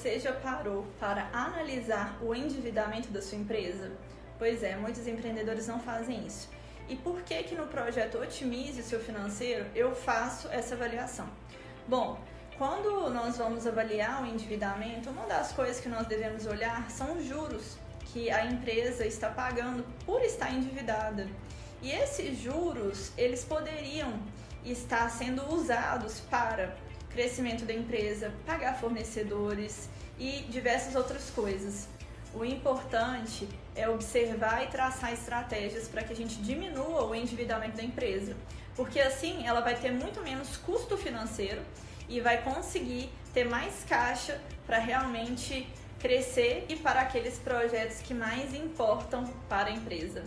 Você já parou para analisar o endividamento da sua empresa? Pois é, muitos empreendedores não fazem isso. E por que que no projeto Otimize o seu financeiro eu faço essa avaliação? Bom, quando nós vamos avaliar o endividamento, uma das coisas que nós devemos olhar são os juros que a empresa está pagando por estar endividada. E esses juros, eles poderiam estar sendo usados para crescimento da empresa, pagar fornecedores e diversas outras coisas. O importante é observar e traçar estratégias para que a gente diminua o endividamento da empresa, porque assim ela vai ter muito menos custo financeiro e vai conseguir ter mais caixa para realmente crescer e para aqueles projetos que mais importam para a empresa.